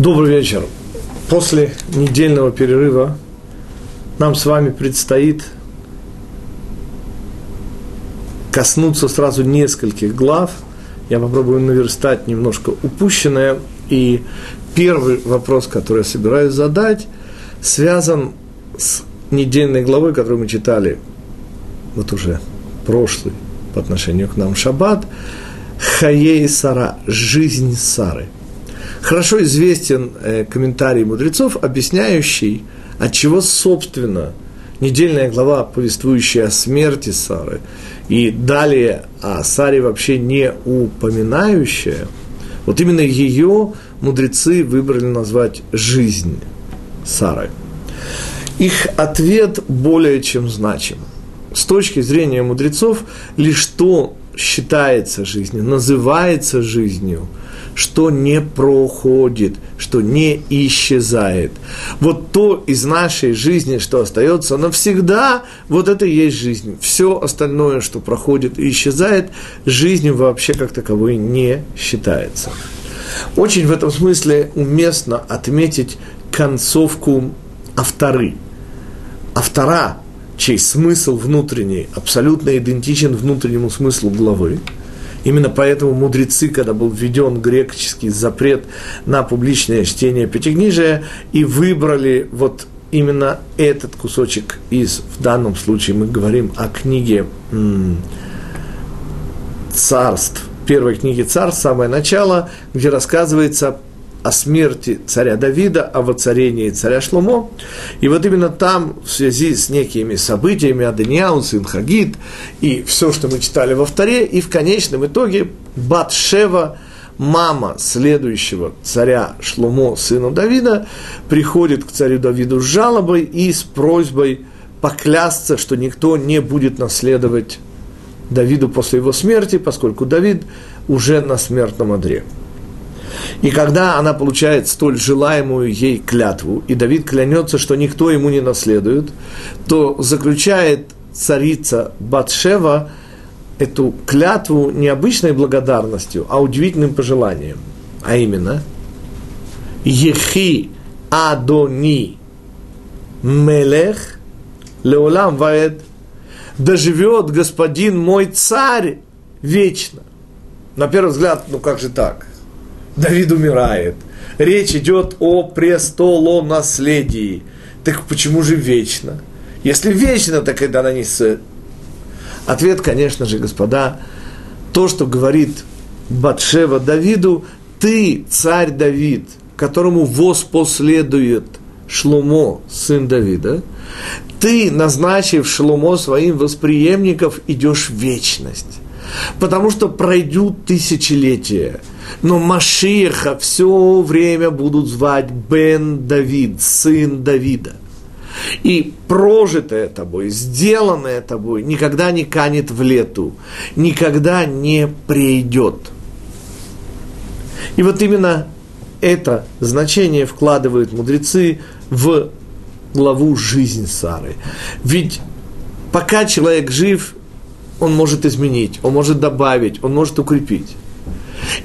Добрый вечер. После недельного перерыва нам с вами предстоит коснуться сразу нескольких глав. Я попробую наверстать немножко упущенное. И первый вопрос, который я собираюсь задать, связан с недельной главой, которую мы читали вот уже прошлый по отношению к нам шаббат, Хаей Сара, жизнь Сары – Хорошо известен э, комментарий мудрецов, объясняющий, от чего, собственно, недельная глава, повествующая о смерти Сары, и далее о Саре вообще не упоминающая, вот именно ее мудрецы выбрали назвать «жизнь Сары». Их ответ более чем значим. С точки зрения мудрецов, лишь то считается жизнью, называется жизнью – что не проходит, что не исчезает. Вот то из нашей жизни, что остается навсегда, вот это и есть жизнь. Все остальное, что проходит и исчезает, жизнью вообще как таковой не считается. Очень в этом смысле уместно отметить концовку авторы. Автора, чей смысл внутренний абсолютно идентичен внутреннему смыслу главы – Именно поэтому мудрецы, когда был введен греческий запрет на публичное чтение Пятикнижия, и выбрали вот именно этот кусочек из, в данном случае мы говорим о книге царств, первой книге царств, самое начало, где рассказывается о смерти царя Давида, о воцарении царя Шломо. И вот именно там, в связи с некими событиями, Адыняу, сын Хагид, и все, что мы читали во вторе, и в конечном итоге Батшева, мама следующего царя Шломо, сына Давида, приходит к царю Давиду с жалобой и с просьбой поклясться, что никто не будет наследовать Давиду после его смерти, поскольку Давид уже на смертном одре. И когда она получает столь желаемую ей клятву, и Давид клянется, что никто ему не наследует, то заключает царица Батшева эту клятву не обычной благодарностью, а удивительным пожеланием. А именно, Ехи Адони Мелех Леолам Ваэд доживет господин мой царь вечно. На первый взгляд, ну как же так? Давид умирает. Речь идет о престолонаследии. Так почему же вечно? Если вечно, так когда она не. Ответ, конечно же, господа, то, что говорит Батшева Давиду, ты, царь Давид, которому воспоследует Шлумо, сын Давида, ты, назначив Шлумо своим восприемников, идешь в вечность. Потому что пройдут тысячелетия – но Машиха все время будут звать Бен Давид, сын Давида. И прожитое тобой, сделанное тобой никогда не канет в лету, никогда не придет. И вот именно это значение вкладывают мудрецы в главу «Жизнь Сары». Ведь пока человек жив, он может изменить, он может добавить, он может укрепить.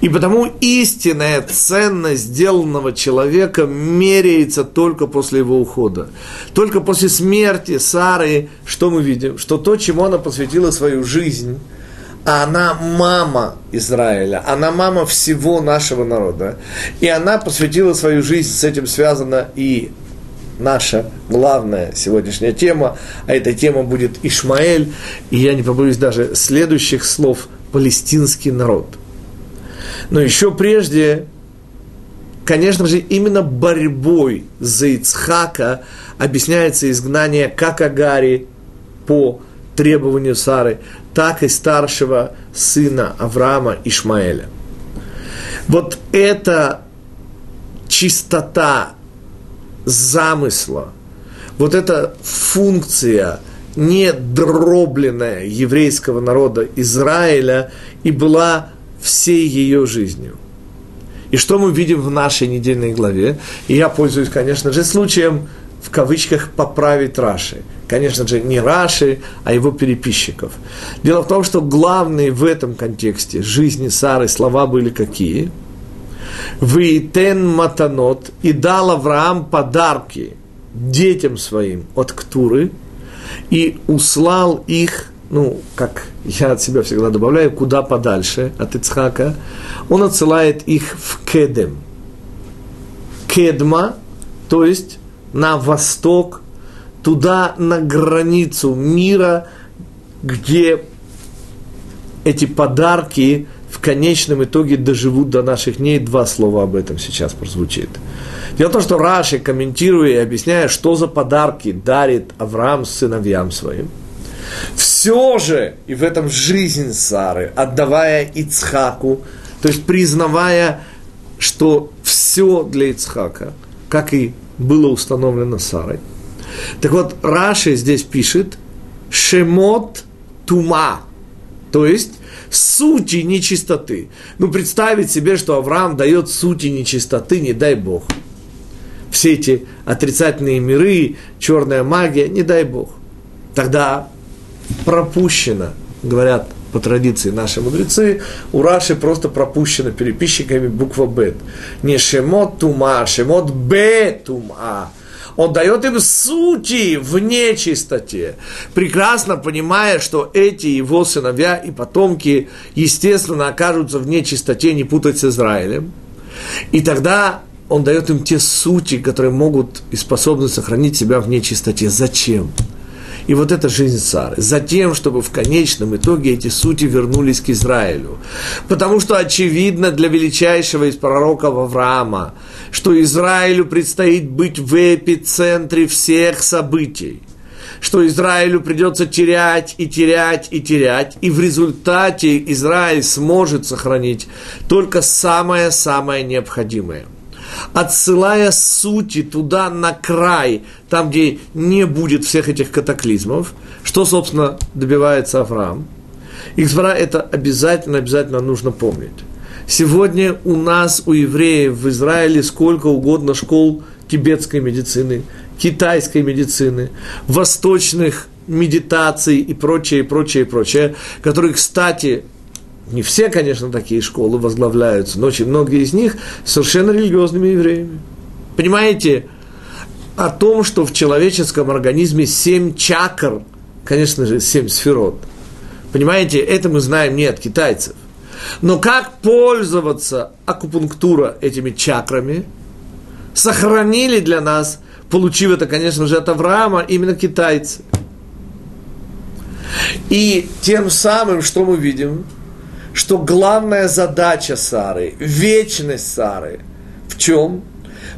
И потому истинная ценность сделанного человека меряется только после его ухода. Только после смерти Сары, что мы видим? Что то, чему она посвятила свою жизнь, она мама Израиля, она мама всего нашего народа. И она посвятила свою жизнь, с этим связана и наша главная сегодняшняя тема, а эта тема будет Ишмаэль, и я не побоюсь даже следующих слов, палестинский народ – но еще прежде, конечно же, именно борьбой за Ицхака объясняется изгнание как Агари по требованию Сары, так и старшего сына Авраама Ишмаэля. Вот эта чистота замысла, вот эта функция недробленная еврейского народа Израиля и была всей ее жизнью. И что мы видим в нашей недельной главе? И я пользуюсь, конечно же, случаем в кавычках поправить Раши. Конечно же, не Раши, а его переписчиков. Дело в том, что главные в этом контексте жизни Сары слова были какие? Вейтен матанот и дал Авраам подарки детям своим от Ктуры и услал их, ну, как я от себя всегда добавляю, куда подальше от Ицхака, он отсылает их в Кедем. Кедма, то есть на восток, туда на границу мира, где эти подарки в конечном итоге доживут до наших дней. Два слова об этом сейчас прозвучит. Дело в том, что Раши, комментируя и объясняя, что за подарки дарит Авраам сыновьям своим, все же, и в этом жизнь Сары, отдавая Ицхаку, то есть признавая, что все для Ицхака, как и было установлено Сарой. Так вот, Раши здесь пишет «шемот тума», то есть сути нечистоты. Ну, представить себе, что Авраам дает сути нечистоты, не дай Бог. Все эти отрицательные миры, черная магия, не дай Бог. Тогда пропущено, говорят по традиции наши мудрецы, у Раши просто пропущено переписчиками буква Бет. Не шемот тума, а шемот бе. Он дает им сути в нечистоте, прекрасно понимая, что эти его сыновья и потомки, естественно, окажутся в нечистоте, не путать с Израилем. И тогда он дает им те сути, которые могут и способны сохранить себя в нечистоте. Зачем? И вот это жизнь Сары. Затем, чтобы в конечном итоге эти сути вернулись к Израилю. Потому что очевидно для величайшего из пророков Авраама, что Израилю предстоит быть в эпицентре всех событий что Израилю придется терять и терять и терять, и в результате Израиль сможет сохранить только самое-самое необходимое – отсылая сути туда на край, там, где не будет всех этих катаклизмов, что, собственно, добивается Авраам. Ихзвара это обязательно, обязательно нужно помнить. Сегодня у нас, у евреев в Израиле сколько угодно школ тибетской медицины, китайской медицины, восточных медитаций и прочее, и прочее, и прочее, которые, кстати, не все, конечно, такие школы возглавляются, но очень многие из них совершенно религиозными евреями. Понимаете, о том, что в человеческом организме семь чакр, конечно же, семь сферот. Понимаете, это мы знаем не от китайцев. Но как пользоваться акупунктура этими чакрами, сохранили для нас, получив это, конечно же, от Авраама, именно китайцы. И тем самым, что мы видим, что главная задача Сары, вечность Сары, в чем?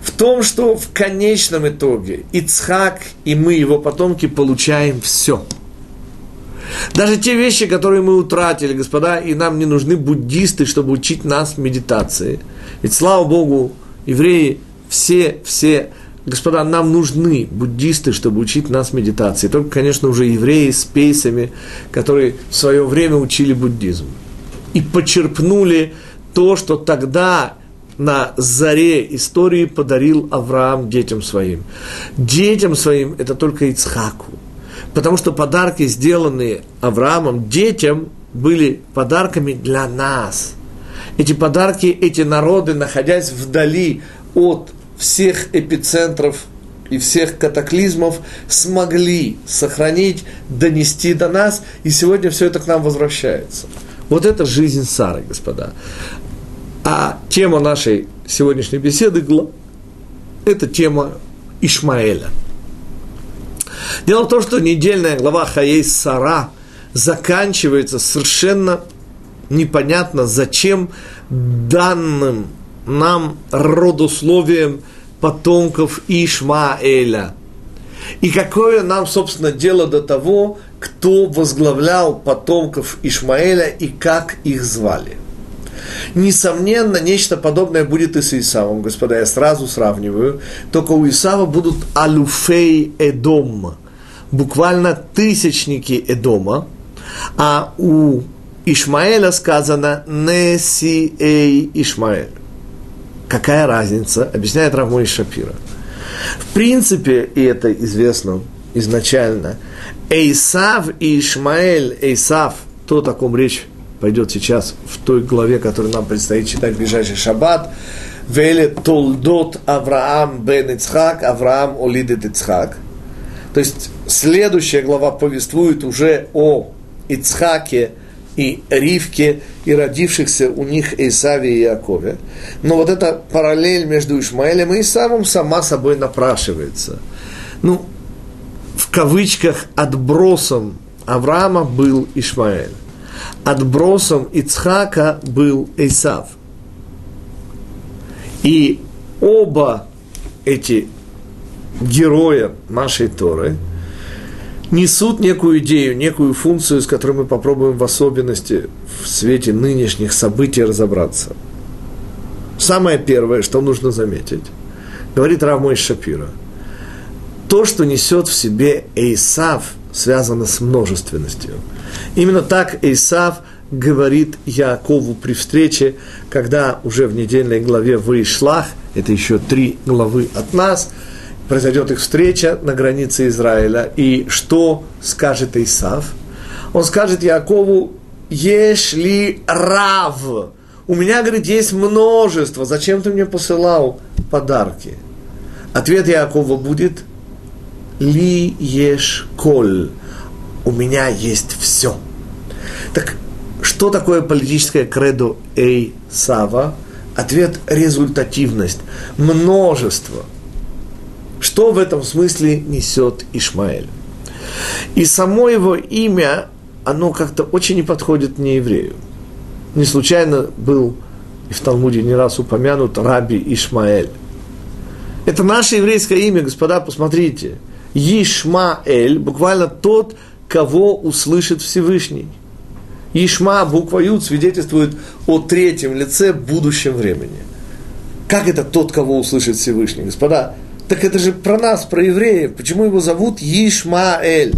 В том, что в конечном итоге Ицхак и мы, его потомки, получаем все. Даже те вещи, которые мы утратили, господа, и нам не нужны буддисты, чтобы учить нас медитации. Ведь, слава Богу, евреи все, все, господа, нам нужны буддисты, чтобы учить нас медитации. Только, конечно, уже евреи с пейсами, которые в свое время учили буддизм и почерпнули то, что тогда на заре истории подарил Авраам детям своим. Детям своим это только Ицхаку. Потому что подарки, сделанные Авраамом детям, были подарками для нас. Эти подарки, эти народы, находясь вдали от всех эпицентров и всех катаклизмов, смогли сохранить, донести до нас, и сегодня все это к нам возвращается – вот это жизнь Сары, господа. А тема нашей сегодняшней беседы – это тема Ишмаэля. Дело в том, что недельная глава Хаей Сара заканчивается совершенно непонятно, зачем данным нам родословием потомков Ишмаэля. И какое нам, собственно, дело до того, кто возглавлял потомков Ишмаэля и как их звали. Несомненно, нечто подобное будет и с Исавом, господа, я сразу сравниваю, только у Исава будут алюфей Эдом, буквально тысячники Эдома, а у Ишмаэля сказано Неси Эй Ишмаэль. Какая разница, объясняет Равмой Шапира. В принципе, и это известно изначально, Эйсав и Ишмаэль, Эйсав, то, о ком речь пойдет сейчас в той главе, которую нам предстоит читать в ближайший шаббат, Веле толдот Авраам бен Ицхак, Авраам олидет Ицхак. То есть следующая глава повествует уже о Ицхаке и Ривке и родившихся у них Исаве и Якове. Но вот эта параллель между Ишмаэлем и Исавом сама собой напрашивается. Ну, в кавычках отбросом Авраама был Ишмаэль. Отбросом Ицхака был Исав. И оба эти героя нашей Торы несут некую идею, некую функцию, с которой мы попробуем в особенности в свете нынешних событий разобраться. Самое первое, что нужно заметить, говорит Равмой Шапира, то, что несет в себе Эйсав, связано с множественностью. Именно так Эйсав – говорит Якову при встрече, когда уже в недельной главе «Вышлах», это еще три главы от нас, произойдет их встреча на границе Израиля. И что скажет Исав? Он скажет Якову, «Ешли рав». У меня, говорит, есть множество. Зачем ты мне посылал подарки? Ответ Якова будет «Ли еш коль». У меня есть все. Так что такое политическое кредо Эй Сава? Ответ – результативность, множество. Что в этом смысле несет Ишмаэль? И само его имя, оно как-то очень не подходит не еврею. Не случайно был и в Талмуде не раз упомянут Раби Ишмаэль. Это наше еврейское имя, господа, посмотрите. Ишмаэль, буквально тот, кого услышит Всевышний – Ишма, буква свидетельствует о третьем лице будущем времени. Как это тот, кого услышит Всевышний? Господа, так это же про нас, про евреев. Почему его зовут Ишмаэль?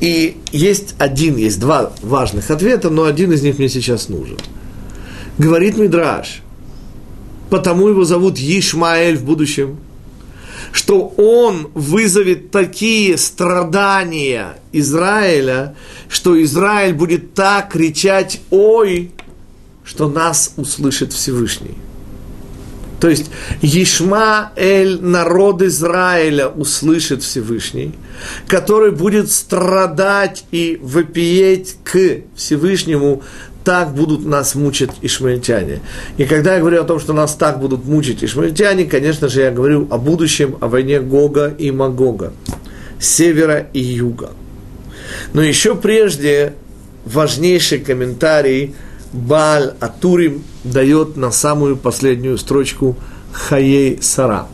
И есть один, есть два важных ответа, но один из них мне сейчас нужен. Говорит Мидраш, потому его зовут Ишмаэль в будущем – что он вызовет такие страдания Израиля, что Израиль будет так кричать «Ой!», что нас услышит Всевышний. То есть Ешма Эль, народ Израиля, услышит Всевышний, который будет страдать и вопиеть к Всевышнему так будут нас мучить ишмаильтяне. И когда я говорю о том, что нас так будут мучить ишмаильтяне, конечно же, я говорю о будущем, о войне Гога и Магога, севера и юга. Но еще прежде важнейший комментарий Баль Атурим дает на самую последнюю строчку Хаей Сара.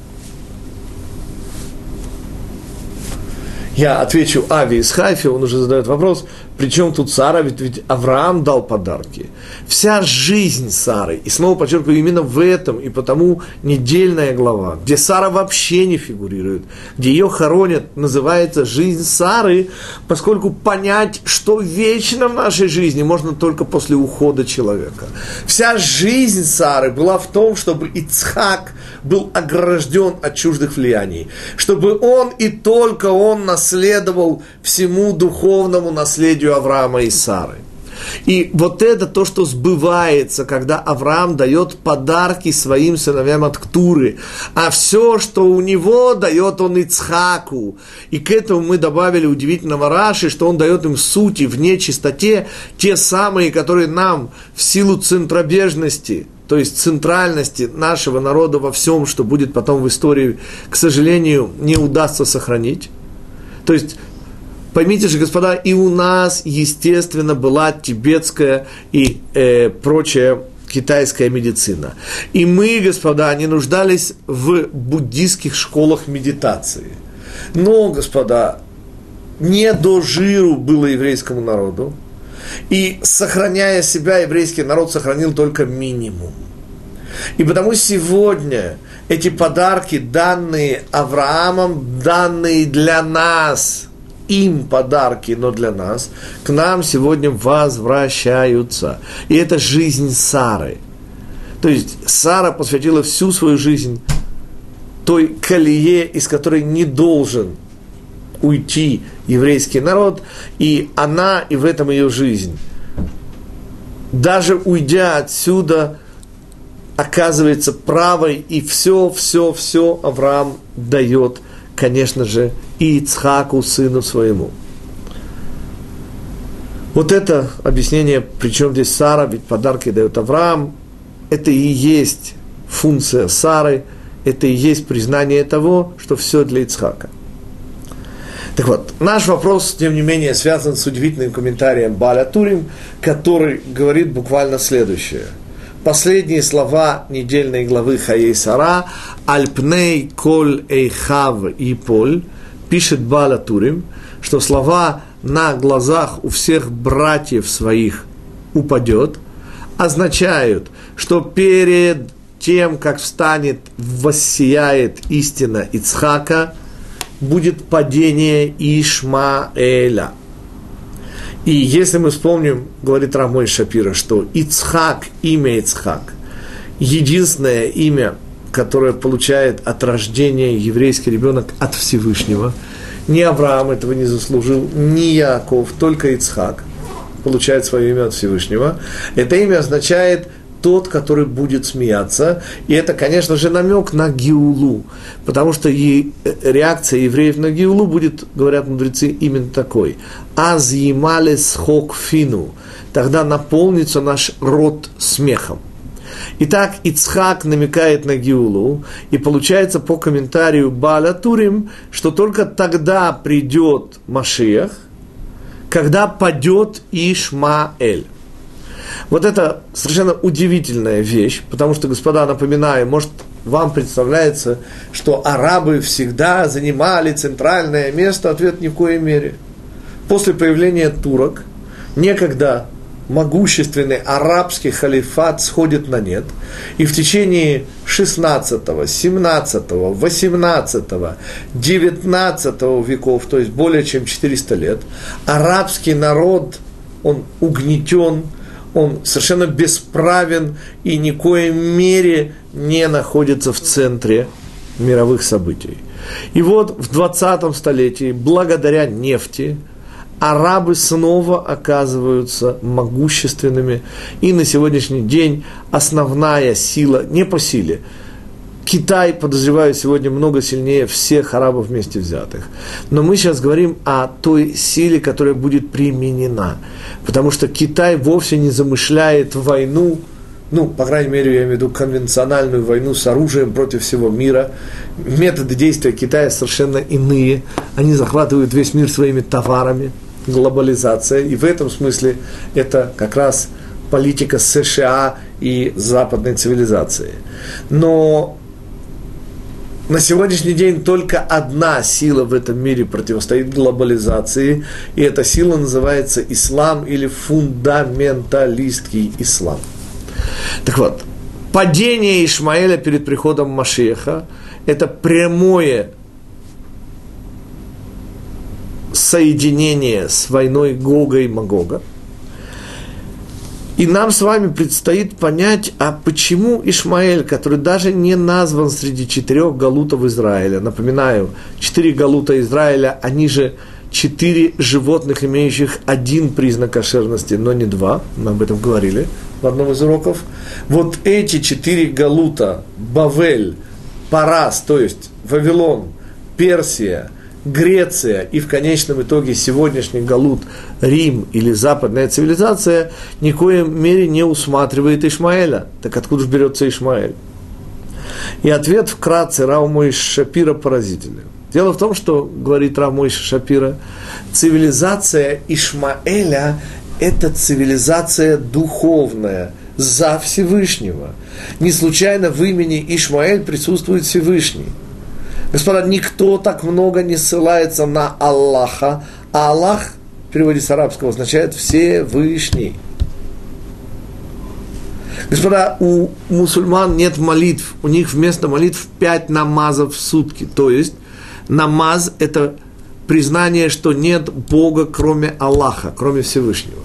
Я отвечу Ави из Хайфи, он уже задает вопрос, причем тут Сара, ведь, ведь Авраам дал подарки. Вся жизнь Сары, и снова подчеркиваю, именно в этом, и потому недельная глава, где Сара вообще не фигурирует, где ее хоронят, называется «Жизнь Сары», поскольку понять, что вечно в нашей жизни, можно только после ухода человека. Вся жизнь Сары была в том, чтобы Ицхак был огражден от чуждых влияний, чтобы он и только он наследовал всему духовному наследию помощью Авраама и Сары. И вот это то, что сбывается, когда Авраам дает подарки своим сыновьям от Ктуры. А все, что у него, дает он Ицхаку. И к этому мы добавили удивительного Раши, что он дает им сути в нечистоте, те самые, которые нам в силу центробежности, то есть центральности нашего народа во всем, что будет потом в истории, к сожалению, не удастся сохранить. То есть Поймите же, господа, и у нас, естественно, была тибетская и э, прочая китайская медицина. И мы, господа, не нуждались в буддийских школах медитации. Но, господа, не до жиру было еврейскому народу. И, сохраняя себя, еврейский народ сохранил только минимум. И потому сегодня эти подарки, данные Авраамом, данные для нас – им подарки, но для нас, к нам сегодня возвращаются. И это жизнь Сары. То есть Сара посвятила всю свою жизнь той колее, из которой не должен уйти еврейский народ, и она, и в этом ее жизнь. Даже уйдя отсюда, оказывается правой, и все, все, все Авраам дает, конечно же, и Ицхаку, сыну своему. Вот это объяснение, причем здесь Сара, ведь подарки дает Авраам, это и есть функция Сары, это и есть признание того, что все для Ицхака. Так вот, наш вопрос, тем не менее, связан с удивительным комментарием Баля Турим, который говорит буквально следующее. Последние слова недельной главы Хаей Сара «Альпней коль эйхав и поль» пишет Баля Турим, что слова на глазах у всех братьев своих упадет, означают, что перед тем, как встанет, воссияет истина Ицхака, будет падение Ишмаэля. И если мы вспомним, говорит Рамой Шапира, что Ицхак, имя Ицхак, единственное имя, которое получает от рождения еврейский ребенок от Всевышнего – ни Авраам этого не заслужил, ни Яков, только Ицхак получает свое имя от Всевышнего. Это имя означает тот, который будет смеяться. И это, конечно же, намек на Гиулу, потому что и э, реакция евреев на Гиулу будет, говорят мудрецы, именно такой. Аз емалес хок фину. Тогда наполнится наш рот смехом. Итак, Ицхак намекает на Гиулу, и получается по комментарию Баля Турим, что только тогда придет Машиах, когда падет Ишмаэль. Вот это совершенно удивительная вещь, потому что, господа, напоминаю, может, вам представляется, что арабы всегда занимали центральное место, ответ ни в коей мере. После появления турок, некогда могущественный арабский халифат сходит на нет, и в течение 16, 17, 18, 19 веков, то есть более чем 400 лет, арабский народ, он угнетен, он совершенно бесправен и ни коем мере не находится в центре мировых событий. И вот в 20 столетии, благодаря нефти, арабы снова оказываются могущественными. И на сегодняшний день основная сила, не по силе, Китай, подозреваю, сегодня много сильнее всех арабов вместе взятых. Но мы сейчас говорим о той силе, которая будет применена. Потому что Китай вовсе не замышляет войну, ну, по крайней мере, я имею в виду конвенциональную войну с оружием против всего мира. Методы действия Китая совершенно иные. Они захватывают весь мир своими товарами – глобализация, и в этом смысле это как раз политика США и западной цивилизации. Но на сегодняшний день только одна сила в этом мире противостоит глобализации, и эта сила называется ислам или фундаменталистский ислам. Так вот, падение Ишмаэля перед приходом Машеха – это прямое соединение с войной Гога и Магога. И нам с вами предстоит понять, а почему Ишмаэль, который даже не назван среди четырех галутов Израиля, напоминаю, четыре галута Израиля, они же четыре животных, имеющих один признак кошерности, но не два, мы об этом говорили в одном из уроков. Вот эти четыре галута, Бавель, Парас, то есть Вавилон, Персия – Греция и в конечном итоге сегодняшний Галут, Рим или западная цивилизация ни в коем мере не усматривает Ишмаэля. Так откуда же берется Ишмаэль? И ответ вкратце Раумой Шапира поразительный. Дело в том, что, говорит Рамой Шапира, цивилизация Ишмаэля – это цивилизация духовная, за Всевышнего. Не случайно в имени Ишмаэль присутствует Всевышний – Господа, никто так много не ссылается на Аллаха, а Аллах в переводе с арабского означает Всевышний. Господа, у мусульман нет молитв, у них вместо молитв пять намазов в сутки. То есть намаз – это признание, что нет Бога, кроме Аллаха, кроме Всевышнего.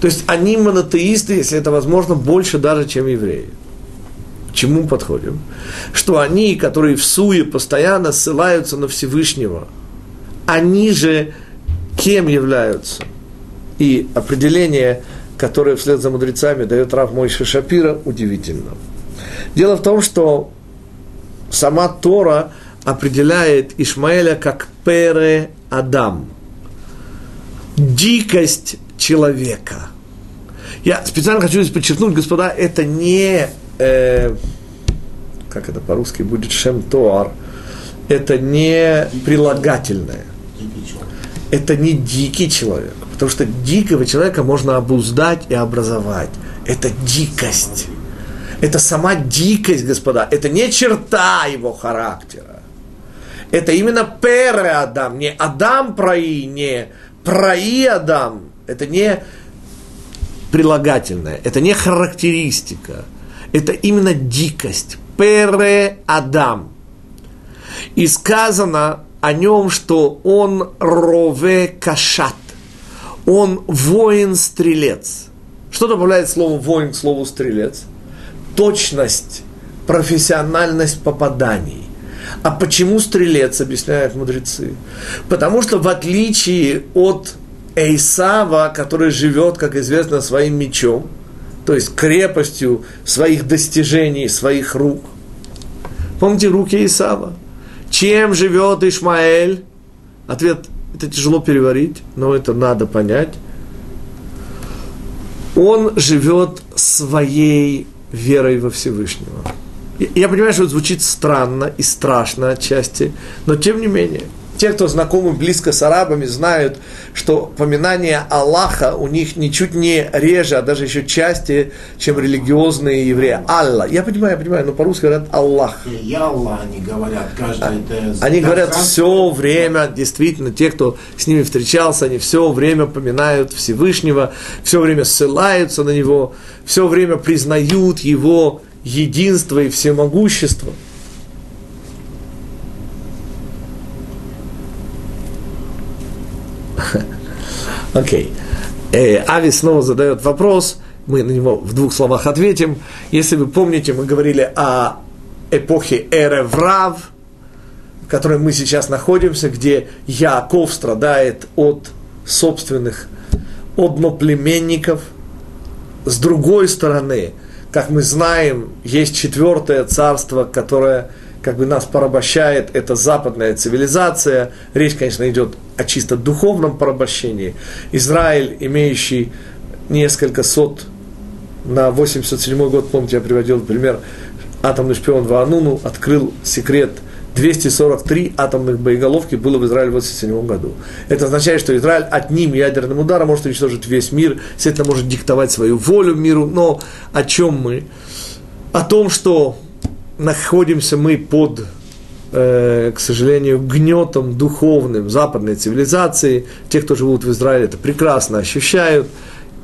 То есть они монотеисты, если это возможно, больше даже, чем евреи чему подходим? Что они, которые в суе постоянно ссылаются на Всевышнего, они же кем являются? И определение, которое вслед за мудрецами дает Рав Мойша Шапира, удивительно. Дело в том, что сама Тора определяет Ишмаэля как Пере Адам. Дикость человека. Я специально хочу здесь подчеркнуть, господа, это не, э, как это по-русски будет, шем тоар, это не прилагательное. Это не дикий человек, потому что дикого человека можно обуздать и образовать. Это дикость. Это сама дикость, господа. Это не черта его характера. Это именно пере Адам, не Адам прои, не прои Адам. Это не прилагательное, это не характеристика. Это именно дикость. Пере Адам. И сказано о нем, что он рове кашат. Он воин-стрелец. Что добавляет слово воин к слову стрелец? точность, профессиональность попаданий. А почему стрелец, объясняют мудрецы? Потому что в отличие от Эйсава, который живет, как известно, своим мечом, то есть крепостью своих достижений, своих рук. Помните руки Исава? Чем живет Ишмаэль? Ответ, это тяжело переварить, но это надо понять. Он живет своей верой во Всевышнего. Я понимаю, что это звучит странно и страшно отчасти, но тем не менее, те, кто знакомы близко с арабами, знают, что поминание Аллаха у них ничуть не реже, а даже еще части, чем религиозные евреи. Аллах. Я понимаю, я понимаю, но по-русски говорят Аллах. Я Аллах, они говорят, каждый это... Они говорят все время, действительно, те, кто с ними встречался, они все время поминают Всевышнего, все время ссылаются на Него, все время признают Его единство и всемогущество. Окей. Э, Ави снова задает вопрос, мы на него в двух словах ответим. Если вы помните, мы говорили о эпохе Эреврав, в которой мы сейчас находимся, где Яков страдает от собственных одноплеменников. С другой стороны, как мы знаем, есть четвертое царство, которое как бы нас порабощает, это западная цивилизация. Речь, конечно, идет о чисто духовном порабощении. Израиль, имеющий несколько сот на 87 год, помните, я приводил пример, атомный шпион Ваануну открыл секрет 243 атомных боеголовки было в Израиле в 87 году. Это означает, что Израиль одним ядерным ударом может уничтожить весь мир, естественно, может диктовать свою волю миру, но о чем мы? О том, что находимся мы под, э, к сожалению, гнетом духовным западной цивилизации. Те, кто живут в Израиле, это прекрасно ощущают.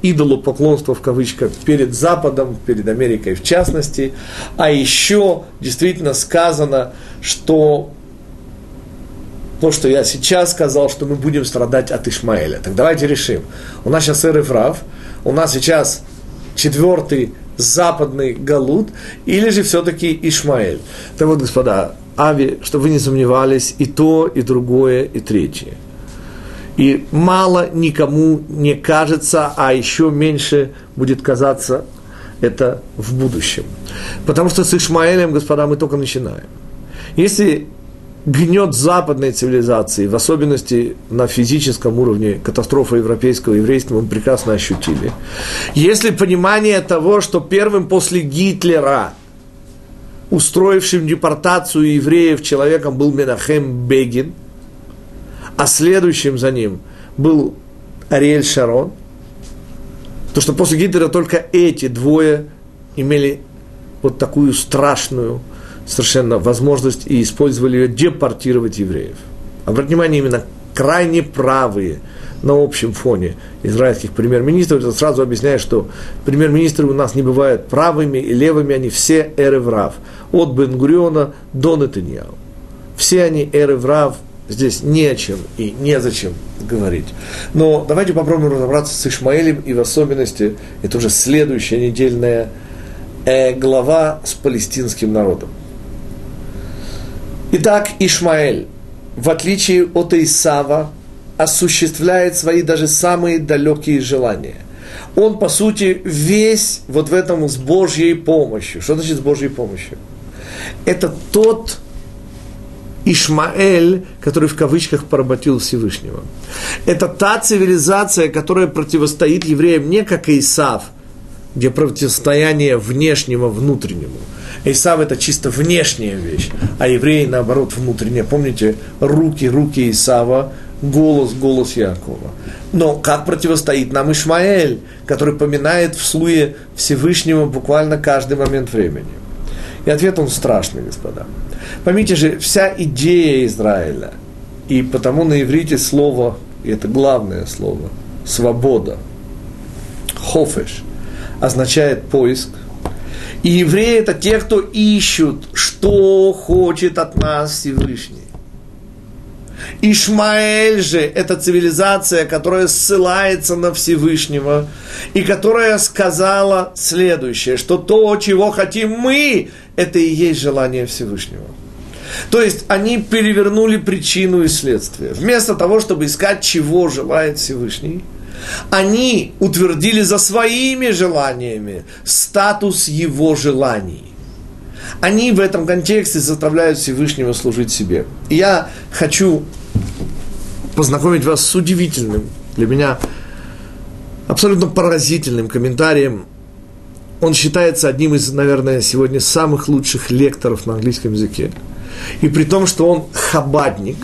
Идолопоклонство в кавычках перед Западом, перед Америкой в частности. А еще действительно сказано, что то, что я сейчас сказал, что мы будем страдать от Ишмаэля. Так давайте решим. У нас сейчас Эрефрав, у нас сейчас четвертый западный Галут, или же все-таки Ишмаэль. Так вот, господа, Ави, чтобы вы не сомневались, и то, и другое, и третье. И мало никому не кажется, а еще меньше будет казаться это в будущем. Потому что с Ишмаэлем, господа, мы только начинаем. Если гнет западной цивилизации, в особенности на физическом уровне катастрофа европейского еврейства, мы прекрасно ощутили. Если понимание того, что первым после Гитлера, устроившим депортацию евреев человеком был Менахем Бегин, а следующим за ним был Ариэль Шарон, то что после Гитлера только эти двое имели вот такую страшную совершенно возможность и использовали ее депортировать евреев. Обратите внимание, именно крайне правые на общем фоне израильских премьер-министров, это сразу объясняет, что премьер-министры у нас не бывают правыми и левыми, они все эреврав, от Бенгуриона до Нетаньяу. Все они эреврав, здесь не о чем и незачем говорить. Но давайте попробуем разобраться с Ишмаэлем и в особенности, это уже следующая недельная э, глава с палестинским народом. Итак, Ишмаэль, в отличие от Исава, осуществляет свои даже самые далекие желания. Он, по сути, весь вот в этом с Божьей помощью. Что значит с Божьей помощью? Это тот Ишмаэль, который в кавычках поработил Всевышнего. Это та цивилизация, которая противостоит евреям не как Исав, где противостояние внешнего внутреннему. Исав – это чисто внешняя вещь, а евреи, наоборот, внутренняя. Помните, руки, руки Исава, голос, голос Якова. Но как противостоит нам Ишмаэль, который поминает в слуе Всевышнего буквально каждый момент времени? И ответ он страшный, господа. Поймите же, вся идея Израиля, и потому на иврите слово, и это главное слово, свобода, хофеш, означает поиск. И евреи это те, кто ищут, что хочет от нас Всевышний. Ишмаэль же – это цивилизация, которая ссылается на Всевышнего и которая сказала следующее, что то, чего хотим мы, это и есть желание Всевышнего. То есть они перевернули причину и следствие. Вместо того, чтобы искать, чего желает Всевышний, они утвердили за своими желаниями статус его желаний. Они в этом контексте заставляют Всевышнего служить себе. И я хочу познакомить вас с удивительным для меня абсолютно поразительным комментарием. Он считается одним из, наверное, сегодня самых лучших лекторов на английском языке. И при том, что он хабадник,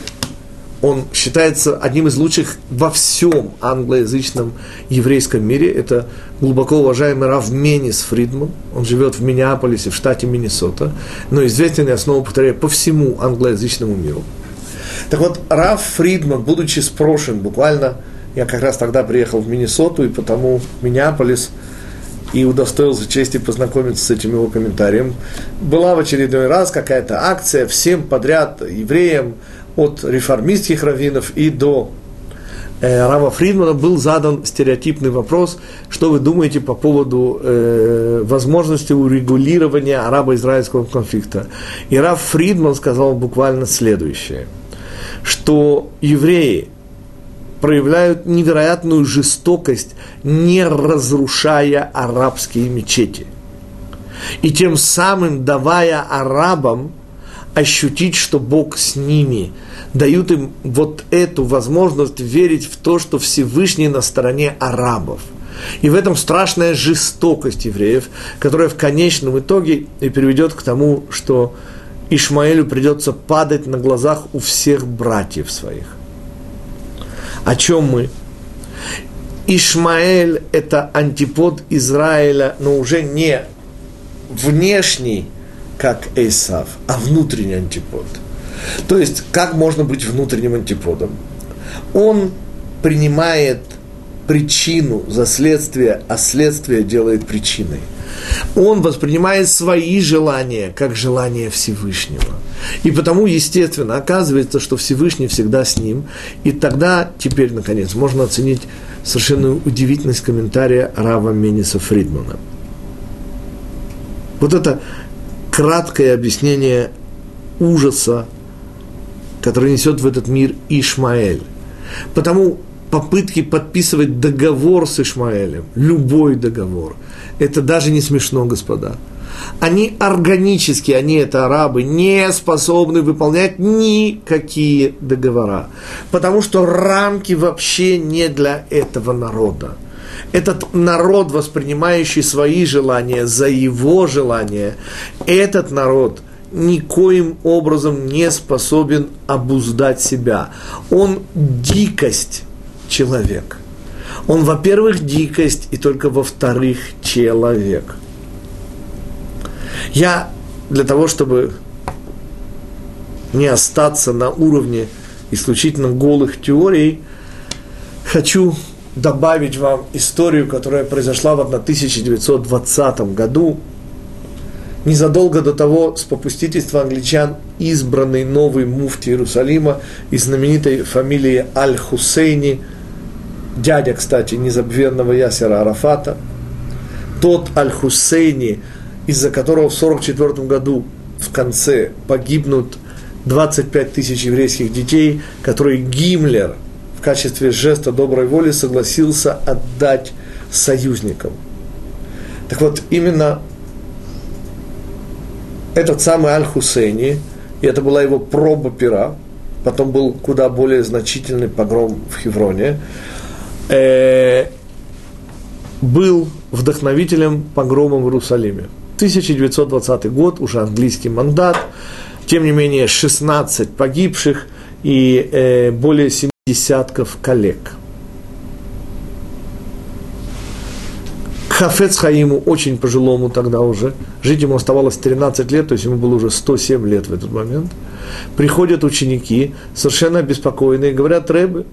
он считается одним из лучших во всем англоязычном еврейском мире. Это глубоко уважаемый Рав Менис Фридман. Он живет в Миннеаполисе, в штате Миннесота, но известен, я снова повторяю, по всему англоязычному миру. Так вот, Раф Фридман, будучи спрошен буквально, я как раз тогда приехал в Миннесоту, и потому в Миннеаполис – и удостоился чести познакомиться с этим его комментарием. Была в очередной раз какая-то акция всем подряд евреям, от реформистских раввинов и до э, Рава Фридмана был задан стереотипный вопрос, что вы думаете по поводу э, возможности урегулирования арабо-израильского конфликта. И Рав Фридман сказал буквально следующее, что евреи проявляют невероятную жестокость, не разрушая арабские мечети. И тем самым давая арабам ощутить, что Бог с ними, дают им вот эту возможность верить в то, что Всевышний на стороне арабов. И в этом страшная жестокость евреев, которая в конечном итоге и приведет к тому, что Ишмаэлю придется падать на глазах у всех братьев своих. О чем мы? Ишмаэль – это антипод Израиля, но уже не внешний, как Эйсав, а внутренний антипод. То есть, как можно быть внутренним антиподом? Он принимает причину за следствие, а следствие делает причиной. Он воспринимает свои желания как желания Всевышнего. И потому, естественно, оказывается, что Всевышний всегда с ним. И тогда, теперь, наконец, можно оценить совершенно удивительность комментария Рава Мениса Фридмана. Вот это краткое объяснение ужаса, который несет в этот мир Ишмаэль. Потому попытки подписывать договор с Ишмаэлем, любой договор, это даже не смешно, господа. Они органически, они это арабы, не способны выполнять никакие договора. Потому что рамки вообще не для этого народа. Этот народ, воспринимающий свои желания за его желания, этот народ никоим образом не способен обуздать себя. Он дикость человек. Он, во-первых, дикость, и только во-вторых, человек. Я для того, чтобы не остаться на уровне исключительно голых теорий, хочу добавить вам историю, которая произошла в 1920 году, незадолго до того, с попустительства англичан, избранный новый муфти Иерусалима из знаменитой фамилии Аль-Хусейни – дядя, кстати, незабвенного Ясера Арафата, тот Аль-Хусейни, из-за которого в 1944 году в конце погибнут 25 тысяч еврейских детей, которые Гиммлер в качестве жеста доброй воли согласился отдать союзником. Так вот, именно этот самый Аль-Хусейни, и это была его проба пера, потом был куда более значительный погром в Хевроне, э, был вдохновителем погрома в Иерусалиме. 1920 год, уже английский мандат, тем не менее 16 погибших и э, более 7 десятков коллег. Хафец Хаиму, очень пожилому тогда уже, жить ему оставалось 13 лет, то есть ему было уже 107 лет в этот момент, приходят ученики, совершенно обеспокоенные, говорят, Рэбы,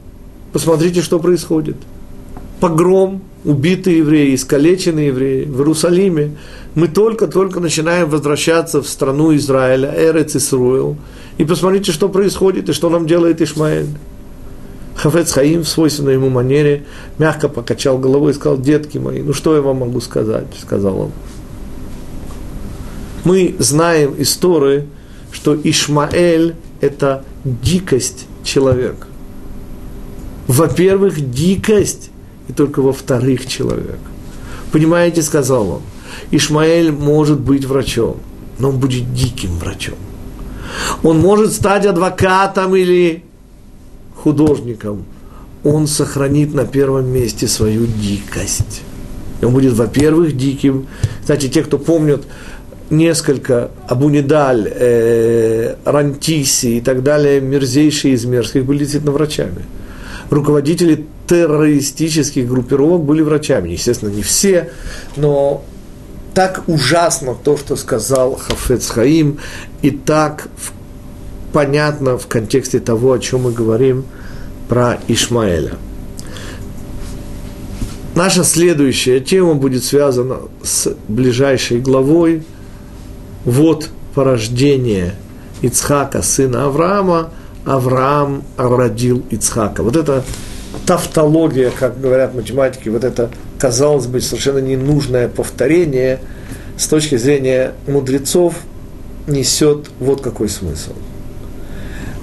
посмотрите, что происходит. Погром, убитые евреи, искалеченные евреи в Иерусалиме. Мы только-только начинаем возвращаться в страну Израиля, Эрец Исруэл. И посмотрите, что происходит и что нам делает Ишмаэль. Хафец Хаим в свойственной ему манере мягко покачал головой и сказал, детки мои, ну что я вам могу сказать, сказал он. Мы знаем истории, что Ишмаэль – это дикость человека. Во-первых, дикость, и только во-вторых, человек. Понимаете, сказал он, Ишмаэль может быть врачом, но он будет диким врачом. Он может стать адвокатом или художником, он сохранит на первом месте свою дикость. И он будет, во-первых, диким. Кстати, те, кто помнят несколько Абунидаль, э, Рантиси и так далее, мерзейшие из мерзких, были действительно врачами. Руководители террористических группировок были врачами. Естественно, не все, но так ужасно то, что сказал Хафец Хаим, и так понятно в контексте того, о чем мы говорим про Ишмаэля. Наша следующая тема будет связана с ближайшей главой. Вот порождение Ицхака, сына Авраама. Авраам родил Ицхака. Вот это тавтология, как говорят математики, вот это, казалось бы, совершенно ненужное повторение с точки зрения мудрецов несет вот какой смысл –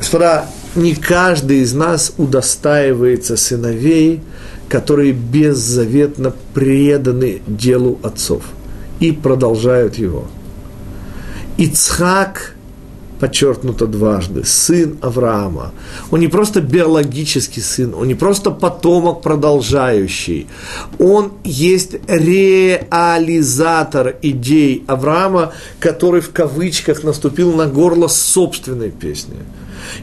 Господа, не каждый из нас удостаивается сыновей, которые беззаветно преданы делу отцов и продолжают его. Ицхак, подчеркнуто дважды, сын Авраама. Он не просто биологический сын, он не просто потомок продолжающий. Он есть реализатор идей Авраама, который в кавычках наступил на горло собственной песни –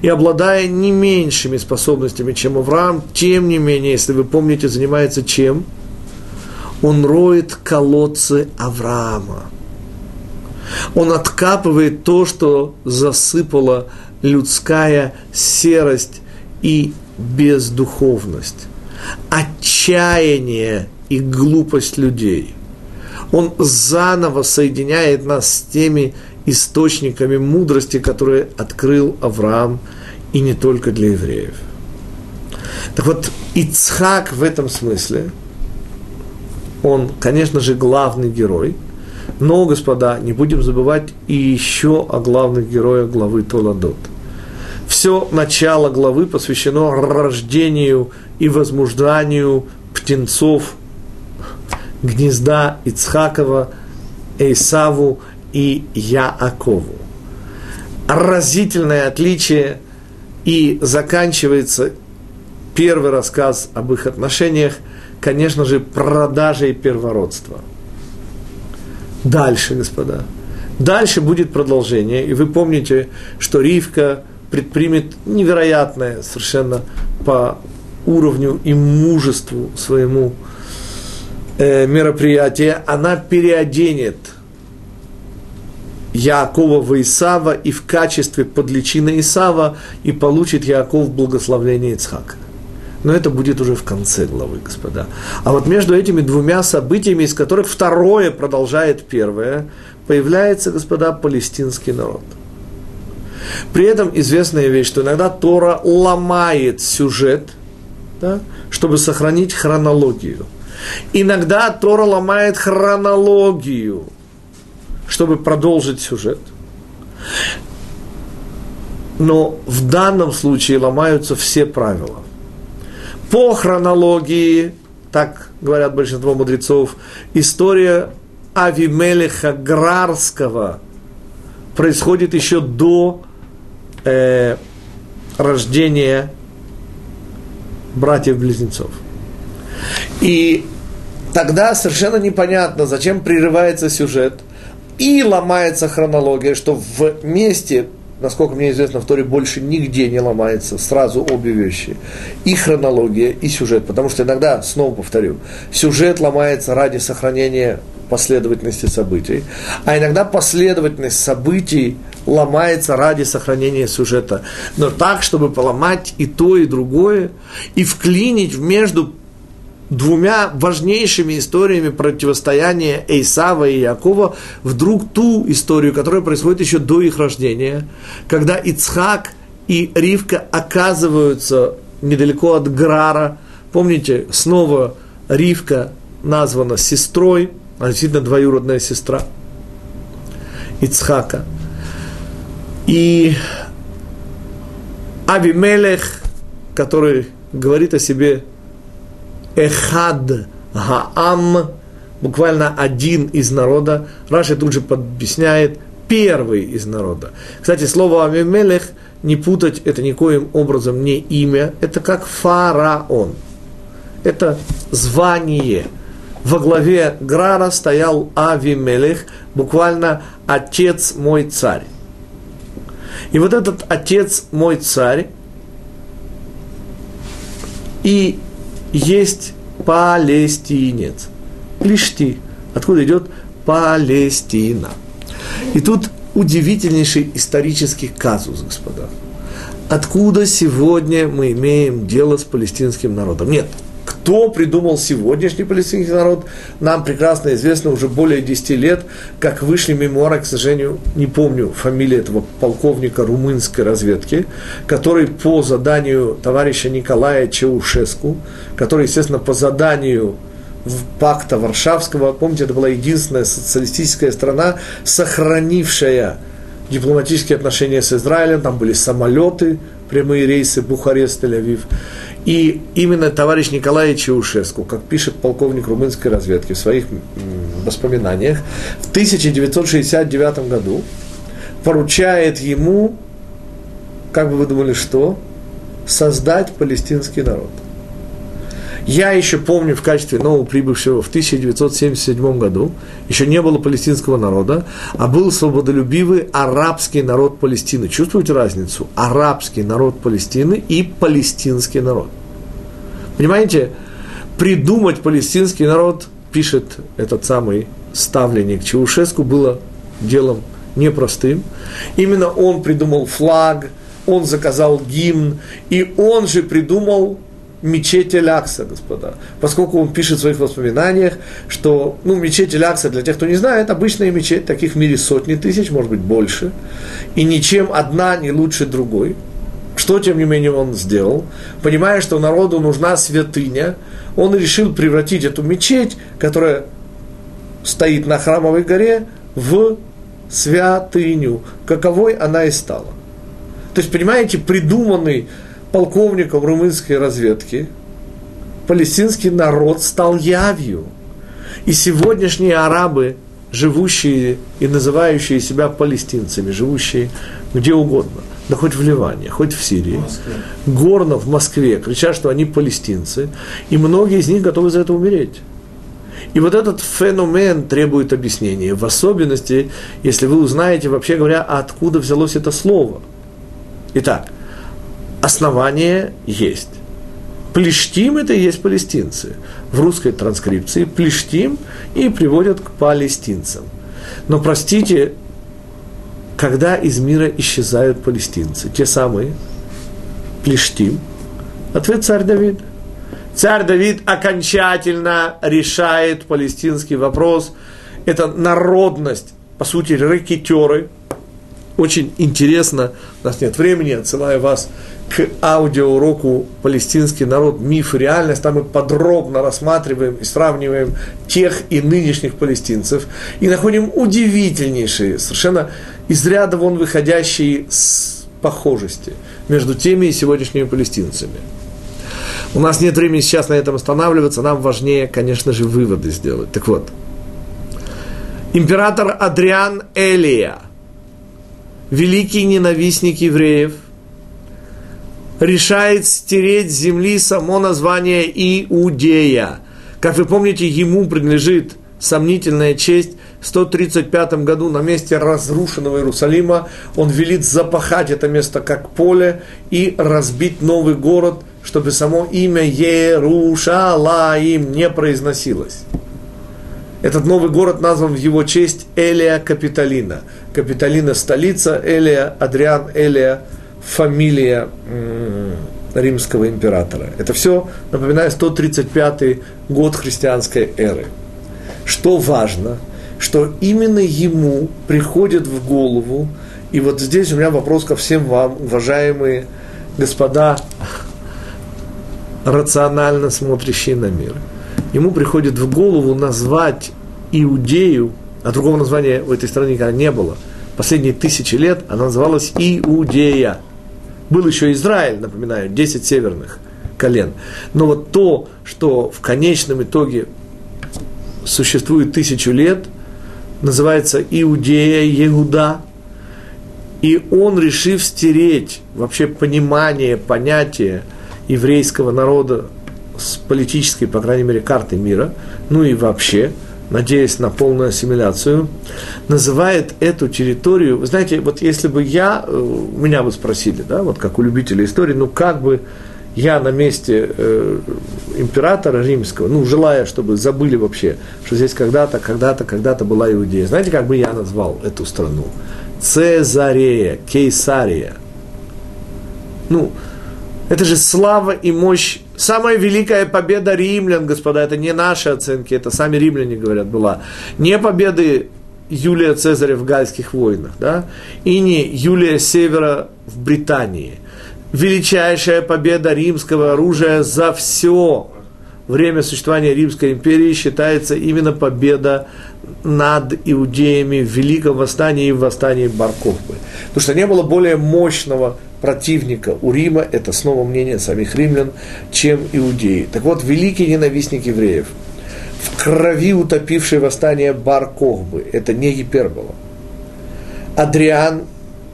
и обладая не меньшими способностями, чем Авраам, тем не менее, если вы помните, занимается чем? Он роет колодцы Авраама. Он откапывает то, что засыпала людская серость и бездуховность, отчаяние и глупость людей. Он заново соединяет нас с теми источниками мудрости, которые открыл Авраам, и не только для евреев. Так вот, Ицхак в этом смысле, он, конечно же, главный герой, но, господа, не будем забывать и еще о главных героях главы Толадот. Все начало главы посвящено рождению и возмужданию птенцов гнезда Ицхакова, Эйсаву и Яакову. Разительное отличие и заканчивается первый рассказ об их отношениях, конечно же, продажей первородства. Дальше, господа. Дальше будет продолжение. И вы помните, что Ривка предпримет невероятное совершенно по уровню и мужеству своему э, мероприятие. Она переоденет – Яакова в Исава и в качестве подличины Исава и получит Яаков благословление Ицхака. Но это будет уже в конце главы, господа. А вот между этими двумя событиями, из которых второе продолжает первое, появляется, господа, палестинский народ. При этом известная вещь, что иногда Тора ломает сюжет, да, чтобы сохранить хронологию. Иногда Тора ломает хронологию – чтобы продолжить сюжет. Но в данном случае ломаются все правила. По хронологии, так говорят большинство мудрецов, история Авимелеха Грарского происходит еще до э, рождения братьев-близнецов. И тогда совершенно непонятно, зачем прерывается сюжет и ломается хронология, что в месте, насколько мне известно, в Торе больше нигде не ломается сразу обе вещи. И хронология, и сюжет. Потому что иногда, снова повторю, сюжет ломается ради сохранения последовательности событий, а иногда последовательность событий ломается ради сохранения сюжета. Но так, чтобы поломать и то, и другое, и вклинить между двумя важнейшими историями противостояния Эйсава и Якова вдруг ту историю, которая происходит еще до их рождения, когда Ицхак и Ривка оказываются недалеко от Грара. Помните, снова Ривка названа сестрой, она действительно двоюродная сестра Ицхака – и Авимелех, который говорит о себе Эхад Гаам, буквально один из народа, Раши тут же объясняет первый из народа. Кстати, слово Авимелех не путать, это никоим образом не имя, это как фараон. Это звание. Во главе Грара стоял Авимелех, буквально отец мой царь. И вот этот отец мой царь, и есть палестинец. Плешти. Откуда идет Палестина. И тут удивительнейший исторический казус, господа. Откуда сегодня мы имеем дело с палестинским народом? Нет, кто придумал сегодняшний палестинский народ, нам прекрасно известно уже более 10 лет, как вышли мемуары, к сожалению, не помню фамилию этого полковника румынской разведки, который по заданию товарища Николая Чаушеску, который, естественно, по заданию пакта Варшавского, помните, это была единственная социалистическая страна, сохранившая дипломатические отношения с Израилем, там были самолеты, прямые рейсы Бухарест, Тель-Авив. И именно товарищ Николай Чаушеску, как пишет полковник румынской разведки в своих воспоминаниях, в 1969 году поручает ему, как бы вы думали, что? Создать палестинский народ – я еще помню в качестве новоприбывшего в 1977 году, еще не было палестинского народа, а был свободолюбивый арабский народ Палестины. Чувствуете разницу? Арабский народ Палестины и палестинский народ. Понимаете, придумать палестинский народ, пишет этот самый ставленник Чаушеску, было делом непростым. Именно он придумал флаг, он заказал гимн, и он же придумал мечеть Элякса, господа. Поскольку он пишет в своих воспоминаниях, что ну, мечеть Элякса, для тех, кто не знает, обычная мечеть, таких в мире сотни тысяч, может быть больше, и ничем одна не лучше другой. Что, тем не менее, он сделал? Понимая, что народу нужна святыня, он решил превратить эту мечеть, которая стоит на храмовой горе, в святыню, каковой она и стала. То есть, понимаете, придуманный полковником румынской разведки, палестинский народ стал явью. И сегодняшние арабы, живущие и называющие себя палестинцами, живущие где угодно, да хоть в Ливане, хоть в Сирии, в горно в Москве, кричат, что они палестинцы, и многие из них готовы за это умереть. И вот этот феномен требует объяснения, в особенности, если вы узнаете, вообще говоря, откуда взялось это слово. Итак, основание есть. Плештим – это и есть палестинцы. В русской транскрипции плештим и приводят к палестинцам. Но, простите, когда из мира исчезают палестинцы, те самые плештим, ответ царь Давид. Царь Давид окончательно решает палестинский вопрос. Это народность, по сути, рэкетеры. Очень интересно, у нас нет времени, отсылаю вас к аудиоуроку «Палестинский народ. Миф и реальность». Там мы подробно рассматриваем и сравниваем тех и нынешних палестинцев и находим удивительнейшие, совершенно из ряда вон выходящие похожести между теми и сегодняшними палестинцами. У нас нет времени сейчас на этом останавливаться, нам важнее, конечно же, выводы сделать. Так вот, император Адриан Элия, великий ненавистник евреев, решает стереть с земли само название Иудея. Как вы помните, ему принадлежит сомнительная честь в 135 году на месте разрушенного Иерусалима он велит запахать это место как поле и разбить новый город, чтобы само имя Ерушалаим не произносилось. Этот новый город назван в его честь Элия Капитолина. Капитолина – столица, Элия, Адриан Элия – фамилия римского императора. Это все, напоминаю, 135 год христианской эры. Что важно, что именно ему приходит в голову, и вот здесь у меня вопрос ко всем вам, уважаемые господа, рационально смотрящие на мир. Ему приходит в голову назвать Иудею, а другого названия в этой стране никогда не было. Последние тысячи лет она называлась Иудея. Был еще Израиль, напоминаю, 10 северных колен. Но вот то, что в конечном итоге существует тысячу лет, называется Иудея, Егуда. И он, решив стереть вообще понимание, понятие еврейского народа с политической, по крайней мере, карты мира, ну и вообще, надеясь на полную ассимиляцию, называет эту территорию, вы знаете, вот если бы я, э, меня бы спросили, да, вот как у любителей истории, ну как бы я на месте э, императора римского, ну, желая, чтобы забыли вообще, что здесь когда-то, когда-то, когда-то была Иудея. Знаете, как бы я назвал эту страну? Цезарея, Кейсария. Ну, это же слава и мощь. Самая великая победа римлян, господа, это не наши оценки, это сами римляне говорят, была. Не победы Юлия Цезаря в Гальских войнах, да, и не Юлия Севера в Британии – величайшая победа римского оружия за все время существования Римской империи считается именно победа над иудеями в Великом Восстании и в Восстании Баркохбы. Потому что не было более мощного противника у Рима, это снова мнение самих римлян, чем иудеи. Так вот, великий ненавистник евреев, в крови утопивший восстание Бар-Кохбы, это не гипербола. Адриан,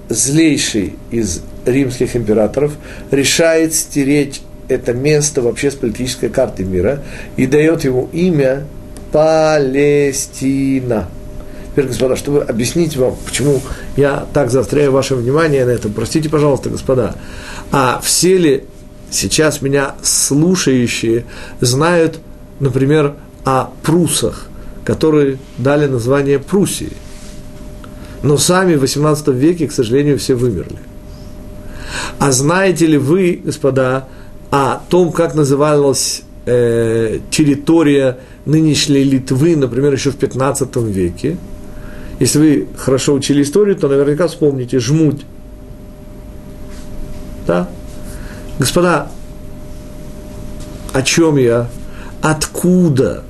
злейший из римских императоров, решает стереть это место вообще с политической карты мира и дает ему имя Палестина. Теперь, господа, чтобы объяснить вам, почему я так заостряю ваше внимание на этом, простите, пожалуйста, господа, а все ли сейчас меня слушающие знают, например, о прусах, которые дали название Пруссии. Но сами в 18 веке, к сожалению, все вымерли. А знаете ли вы, господа, о том, как называлась э, территория нынешней Литвы, например, еще в 15 веке? Если вы хорошо учили историю, то наверняка вспомните Жмуть. Да? Господа, о чем я? Откуда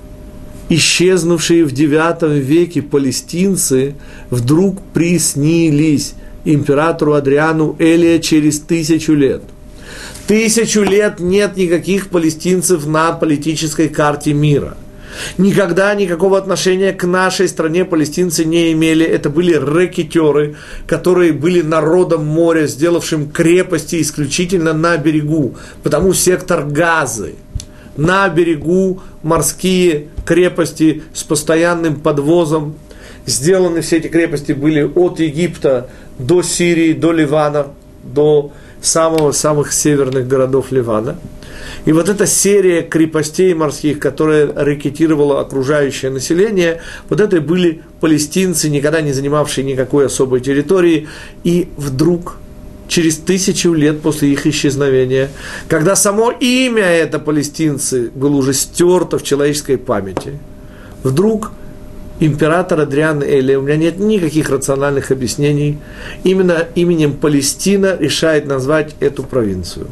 исчезнувшие в IX веке палестинцы вдруг приснились императору Адриану Элия через тысячу лет. Тысячу лет нет никаких палестинцев на политической карте мира. Никогда никакого отношения к нашей стране палестинцы не имели. Это были рэкетеры, которые были народом моря, сделавшим крепости исключительно на берегу. Потому сектор Газы на берегу морские крепости с постоянным подвозом. Сделаны все эти крепости были от Египта до Сирии, до Ливана, до самого, самых северных городов Ливана. И вот эта серия крепостей морских, которая ракетировала окружающее население, вот это были палестинцы, никогда не занимавшие никакой особой территории, и вдруг через тысячу лет после их исчезновения, когда само имя это палестинцы было уже стерто в человеческой памяти, вдруг – император Адриан Эли, у меня нет никаких рациональных объяснений, именно именем Палестина решает назвать эту провинцию.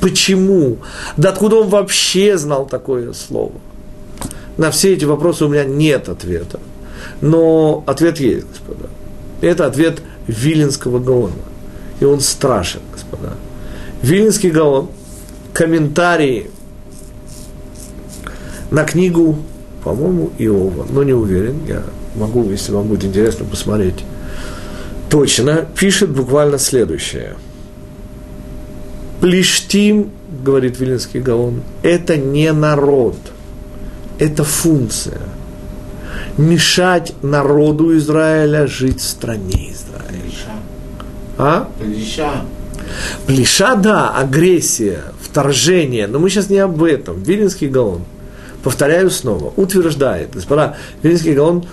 Почему? Да откуда он вообще знал такое слово? На все эти вопросы у меня нет ответа. Но ответ есть, господа. Это ответ Виленского Гаона. И он страшен, господа. Виленский Гаон, комментарии на книгу, по-моему, Иова, но не уверен, я могу, если вам будет интересно, посмотреть точно, пишет буквально следующее. Плештим, говорит Вилинский Гаон, это не народ, это функция. Мешать народу Израиля жить в стране Израиля. А? Плеша. Плеша, да, агрессия, вторжение, но мы сейчас не об этом. Вилинский Гаон, повторяю снова, утверждает, господа, Вилинский Гаон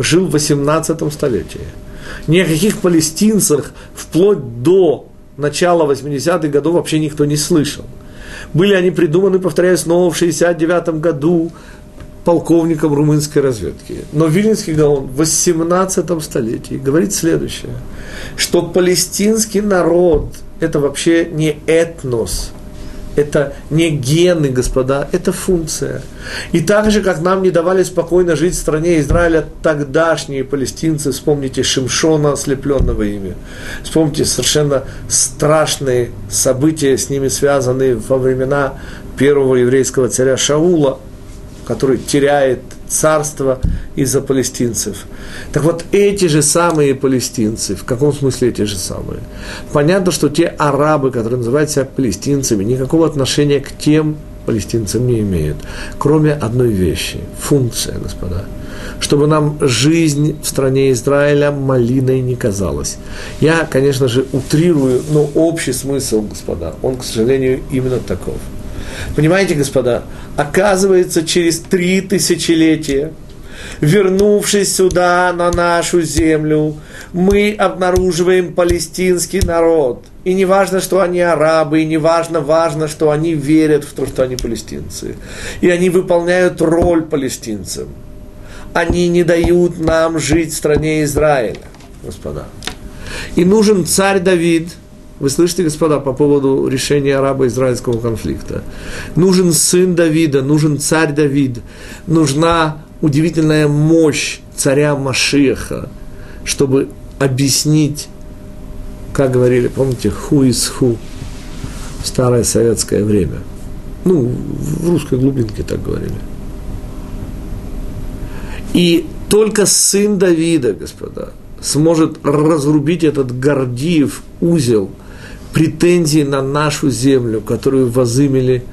жил в 18 столетии. Ни о каких палестинцах вплоть до начала 80-х годов вообще никто не слышал. Были они придуманы, повторяю снова, в 69 году полковником румынской разведки. Но Вильнинский Гаон в 18 столетии говорит следующее, что палестинский народ – это вообще не этнос, это не гены, господа, это функция. И так же, как нам не давали спокойно жить в стране Израиля тогдашние палестинцы, вспомните Шимшона, ослепленного ими, вспомните совершенно страшные события, с ними связанные во времена первого еврейского царя Шаула, который теряет царство из-за палестинцев. Так вот, эти же самые палестинцы, в каком смысле эти же самые? Понятно, что те арабы, которые называют себя палестинцами, никакого отношения к тем палестинцам не имеют, кроме одной вещи – функция, господа чтобы нам жизнь в стране Израиля малиной не казалась. Я, конечно же, утрирую, но общий смысл, господа, он, к сожалению, именно таков – Понимаете, господа, оказывается, через три тысячелетия, вернувшись сюда, на нашу землю, мы обнаруживаем палестинский народ. И не важно, что они арабы, и не важно, важно, что они верят в то, что они палестинцы. И они выполняют роль палестинцев. Они не дают нам жить в стране Израиля, господа. И нужен царь Давид – вы слышите, господа, по поводу решения арабо-израильского конфликта. Нужен сын Давида, нужен царь Давид, нужна удивительная мощь царя Машеха, чтобы объяснить, как говорили, помните, ху из ху в старое советское время. Ну, в русской глубинке так говорили. И только сын Давида, господа, сможет разрубить этот Гордиев узел – претензии на нашу землю, которую возымели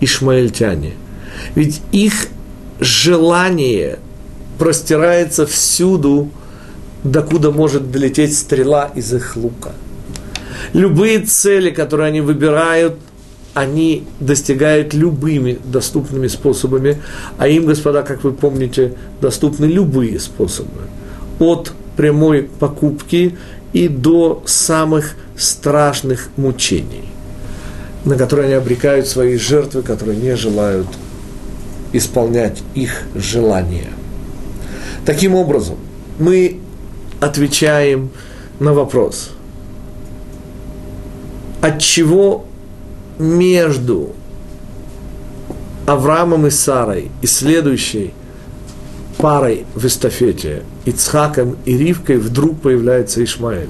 ишмаэльтяне. Ведь их желание простирается всюду, докуда может долететь стрела из их лука. Любые цели, которые они выбирают, они достигают любыми доступными способами, а им, господа, как вы помните, доступны любые способы. От прямой покупки и до самых страшных мучений, на которые они обрекают свои жертвы, которые не желают исполнять их желания. Таким образом, мы отвечаем на вопрос, от чего между Авраамом и Сарой и следующей парой в эстафете Ицхаком и Ривкой вдруг появляется Ишмаэль.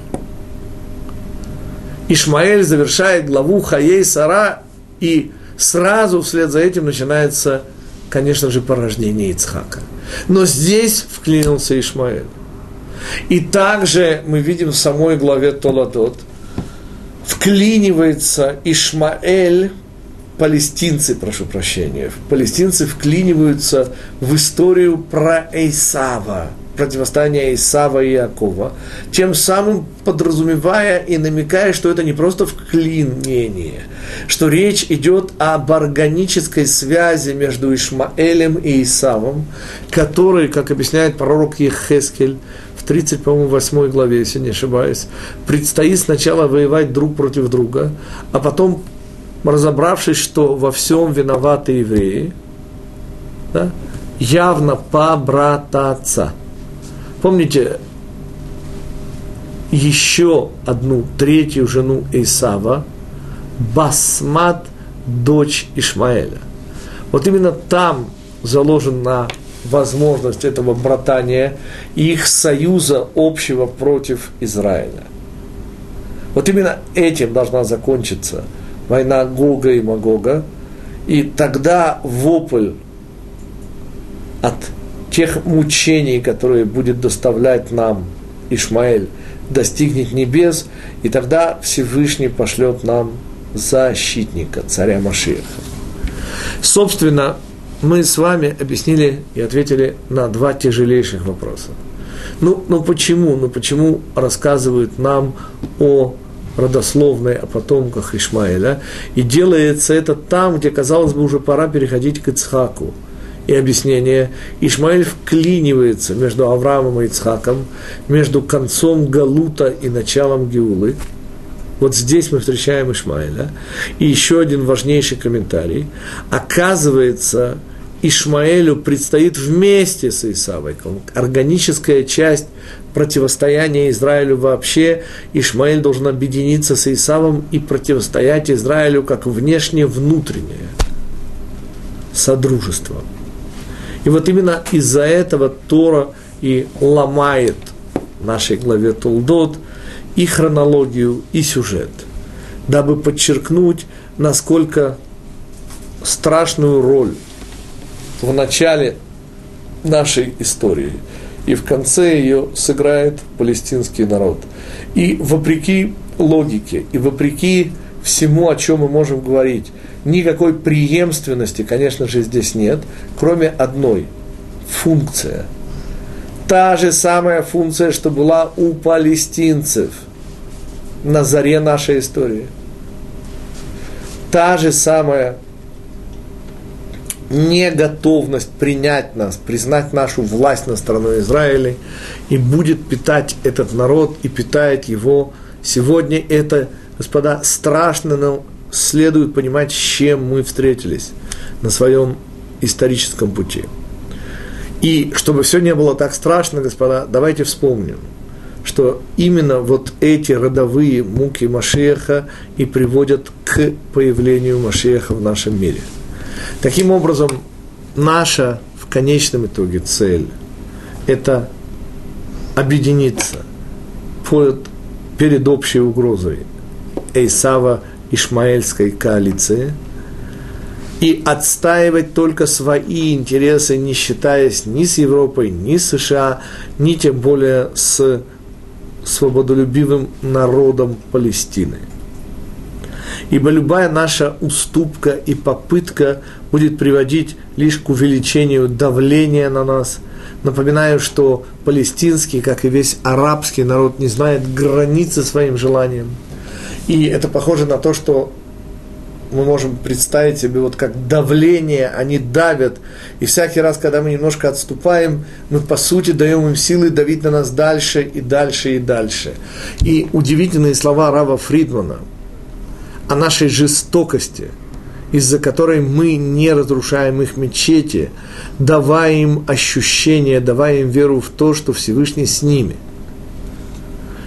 Ишмаэль завершает главу Хаей Сара, и сразу вслед за этим начинается, конечно же, порождение Ицхака. Но здесь вклинился Ишмаэль. И также мы видим в самой главе Толадот, вклинивается Ишмаэль, палестинцы, прошу прощения, палестинцы вклиниваются в историю про Эйсава – противостояния Исава и Якова, тем самым подразумевая и намекая, что это не просто вклинение, что речь идет об органической связи между Ишмаэлем и Исавом, который, как объясняет пророк Ехескель, в 30, по-моему, 8 главе, если не ошибаюсь, предстоит сначала воевать друг против друга, а потом, разобравшись, что во всем виноваты евреи, да, явно побрататься – Помните, еще одну третью жену Исава, Басмат, дочь Ишмаэля. Вот именно там заложена возможность этого братания и их союза общего против Израиля. Вот именно этим должна закончиться война Гога и Магога, и тогда вопль от тех мучений, которые будет доставлять нам Ишмаэль, достигнет небес, и тогда Всевышний пошлет нам защитника, царя Машиаха. Собственно, мы с вами объяснили и ответили на два тяжелейших вопроса. Ну, ну почему? Ну почему рассказывают нам о родословной, о потомках Ишмаэля, и делается это там, где, казалось бы, уже пора переходить к Ицхаку. И объяснение, Ишмаэль вклинивается между Авраамом и Ицхаком, между концом Галута и началом Геулы. Вот здесь мы встречаем Ишмаэля. И еще один важнейший комментарий. Оказывается, Ишмаэлю предстоит вместе с Исавой, органическая часть противостояния Израилю вообще. Ишмаэль должен объединиться с Исавом и противостоять Израилю как внешне-внутреннее содружество. И вот именно из-за этого Тора и ломает в нашей главе Толдот и хронологию, и сюжет, дабы подчеркнуть, насколько страшную роль в начале нашей истории и в конце ее сыграет палестинский народ. И вопреки логике, и вопреки всему, о чем мы можем говорить, никакой преемственности, конечно же, здесь нет, кроме одной – функция. Та же самая функция, что была у палестинцев на заре нашей истории. Та же самая неготовность принять нас, признать нашу власть на сторону Израиля, и будет питать этот народ, и питает его. Сегодня это, господа, страшно, но следует понимать, с чем мы встретились на своем историческом пути. И чтобы все не было так страшно, господа, давайте вспомним, что именно вот эти родовые муки Машеха и приводят к появлению Машеха в нашем мире – Таким образом, наша в конечном итоге цель – это объединиться под, перед общей угрозой Эйсава Ишмаэльской коалиции и отстаивать только свои интересы, не считаясь ни с Европой, ни с США, ни тем более с свободолюбивым народом Палестины – ибо любая наша уступка и попытка будет приводить лишь к увеличению давления на нас. Напоминаю, что палестинский, как и весь арабский народ, не знает границы своим желаниям. И это похоже на то, что мы можем представить себе, вот как давление, они давят, и всякий раз, когда мы немножко отступаем, мы, по сути, даем им силы давить на нас дальше и дальше и дальше. И удивительные слова Рава Фридмана – о нашей жестокости, из-за которой мы не разрушаем их мечети, давая им ощущение, давая им веру в то, что Всевышний с ними,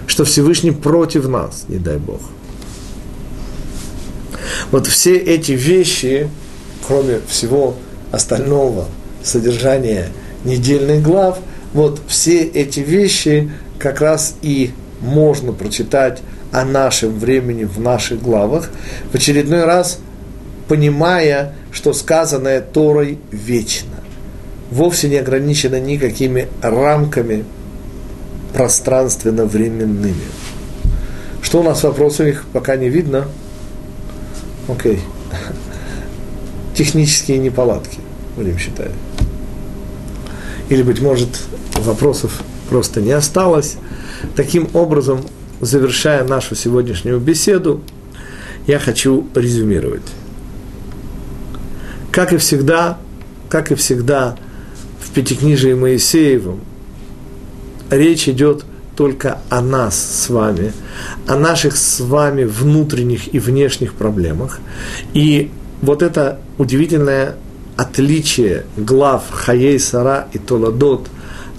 что Всевышний против нас, не дай Бог. Вот все эти вещи, кроме всего остального содержания недельных глав, вот все эти вещи как раз и можно прочитать о нашем времени в наших главах, в очередной раз понимая, что сказанное Торой вечно, вовсе не ограничено никакими рамками пространственно-временными. Что у нас вопросы их пока не видно? Окей. Технические неполадки, будем считать. Или, быть может, вопросов просто не осталось. Таким образом, завершая нашу сегодняшнюю беседу, я хочу резюмировать. Как и всегда, как и всегда в Пятикнижии Моисеевом, речь идет только о нас с вами, о наших с вами внутренних и внешних проблемах. И вот это удивительное отличие глав Хаей Сара и Толадот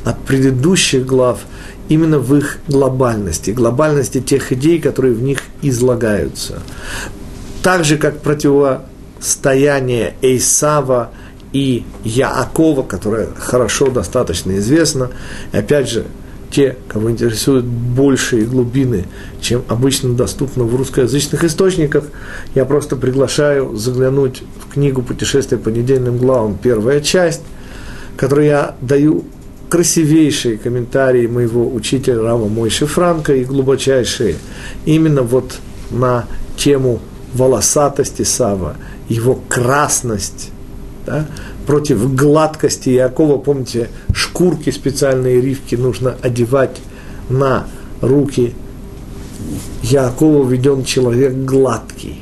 от предыдущих глав – именно в их глобальности, глобальности тех идей, которые в них излагаются. Так же, как противостояние Эйсава и Яакова, которое хорошо достаточно известно, и опять же, те, кого интересуют большие глубины, чем обычно доступно в русскоязычных источниках, я просто приглашаю заглянуть в книгу «Путешествие по недельным главам», первая часть, который я даю красивейшие комментарии моего учителя Рава Мойши Франка и глубочайшие именно вот на тему волосатости Сава, его красность, да, против гладкости Якова, помните, шкурки специальные ривки нужно одевать на руки Якова веден человек гладкий.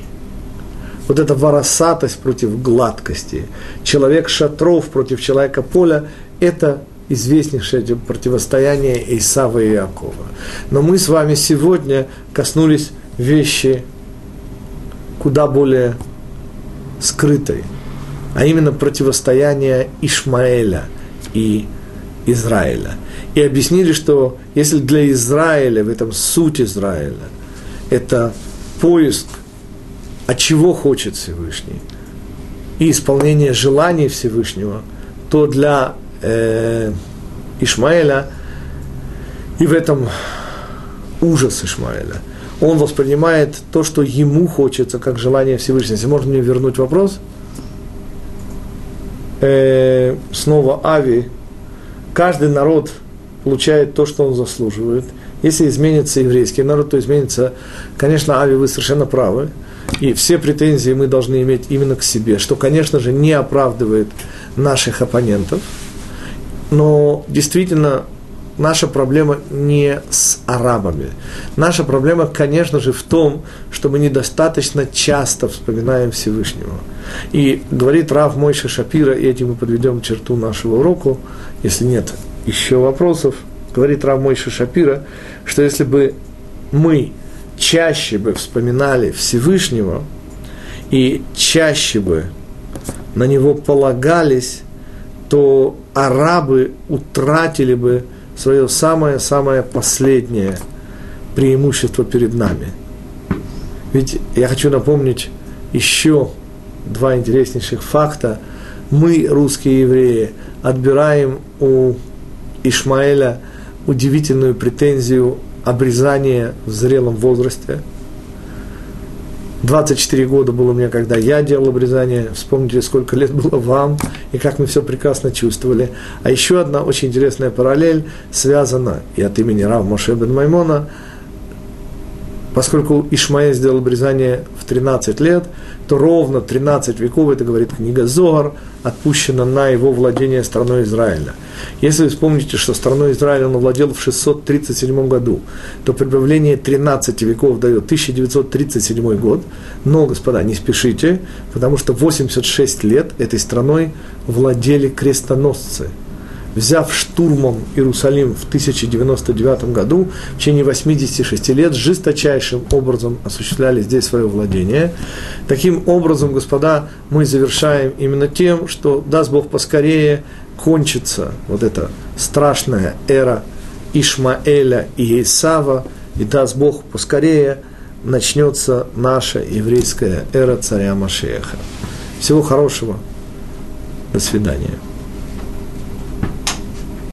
Вот эта воросатость против гладкости, человек шатров против человека поля, это известнейшее противостояние Исава и Иакова. Но мы с вами сегодня коснулись вещи куда более скрытой, а именно противостояние Ишмаэля и Израиля. И объяснили, что если для Израиля, в этом суть Израиля, это поиск, от чего хочет Всевышний, и исполнение желаний Всевышнего, то для э, Ишмаэля и в этом ужас Ишмаэля. Он воспринимает то, что ему хочется, как желание Всевышнего. Если можно мне вернуть вопрос? Э, снова Ави. Каждый народ получает то, что он заслуживает. Если изменится еврейский народ, то изменится, конечно, Ави, вы совершенно правы. И все претензии мы должны иметь именно к себе, что, конечно же, не оправдывает наших оппонентов. Но действительно, наша проблема не с арабами. Наша проблема, конечно же, в том, что мы недостаточно часто вспоминаем Всевышнего. И говорит Рав Мойша Шапира, и этим мы подведем черту нашего уроку, если нет еще вопросов, говорит Рав Мойша Шапира, что если бы мы чаще бы вспоминали Всевышнего и чаще бы на него полагались, то арабы утратили бы свое самое-самое последнее преимущество перед нами. Ведь я хочу напомнить еще два интереснейших факта. Мы, русские евреи, отбираем у Ишмаэля удивительную претензию обрезания в зрелом возрасте. 24 года было мне, когда я делал обрезание. Вспомните, сколько лет было вам и как мы все прекрасно чувствовали. А еще одна очень интересная параллель связана и от имени Рав Моше бен Маймона – Поскольку Ишмаэль сделал обрезание в 13 лет, то ровно 13 веков, это говорит книга Зогар, отпущено на его владение страной Израиля. Если вы вспомните, что страной Израиля он владел в 637 году, то прибавление 13 веков дает 1937 год. Но, господа, не спешите, потому что 86 лет этой страной владели крестоносцы – взяв штурмом Иерусалим в 1099 году, в течение 86 лет жесточайшим образом осуществляли здесь свое владение. Таким образом, господа, мы завершаем именно тем, что, даст Бог поскорее, кончится вот эта страшная эра Ишмаэля и Исава, и даст Бог поскорее начнется наша еврейская эра царя Машеха. Всего хорошего. До свидания.